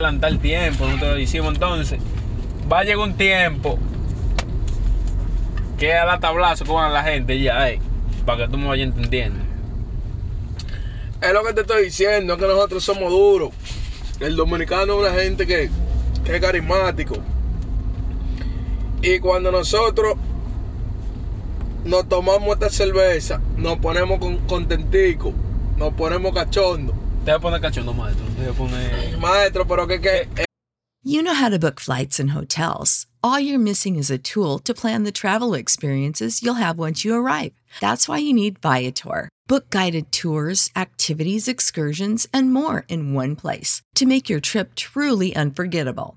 Adelantar tiempo, nosotros hicimos entonces. Va a llegar un tiempo que a la tablazo con la gente ya, eh, para que tú me vayas entendiendo. Es lo que te estoy diciendo, es que nosotros somos duros. El dominicano es una gente que, que es carismático. Y cuando nosotros nos tomamos esta cerveza, nos ponemos con, contenticos, nos ponemos cachondos. Te voy a poner cachondo, maestro. Te voy a poner. Maestro, pero que, que eh. You know how to book flights and hotels. All you're missing is a tool to plan the travel experiences you'll have once you arrive. That's why you need Viator. Book guided tours, activities, excursions, and more in one place to make your trip truly unforgettable.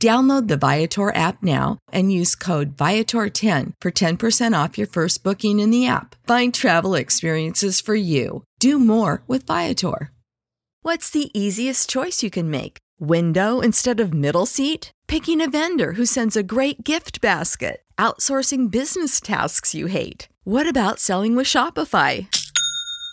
Download the Viator app now and use code Viator10 for 10% off your first booking in the app. Find travel experiences for you. Do more with Viator. What's the easiest choice you can make? Window instead of middle seat? Picking a vendor who sends a great gift basket? Outsourcing business tasks you hate? What about selling with Shopify?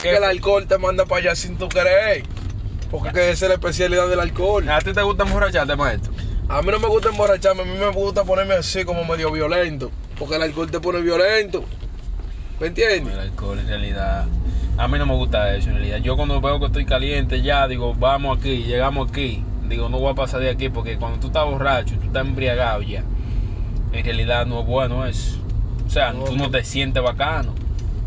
Que el alcohol te manda para allá sin tu querer. Porque que esa es la especialidad del alcohol. ¿A ti te gusta emborracharte, maestro? A mí no me gusta emborracharme, a mí me gusta ponerme así como medio violento. Porque el alcohol te pone violento. ¿Me entiendes? El alcohol en realidad. A mí no me gusta eso en realidad. Yo cuando veo que estoy caliente ya digo, vamos aquí, llegamos aquí. Digo, no voy a pasar de aquí porque cuando tú estás borracho, tú estás embriagado ya. En realidad no es bueno eso. O sea, No, tú no no. te sientes bacano.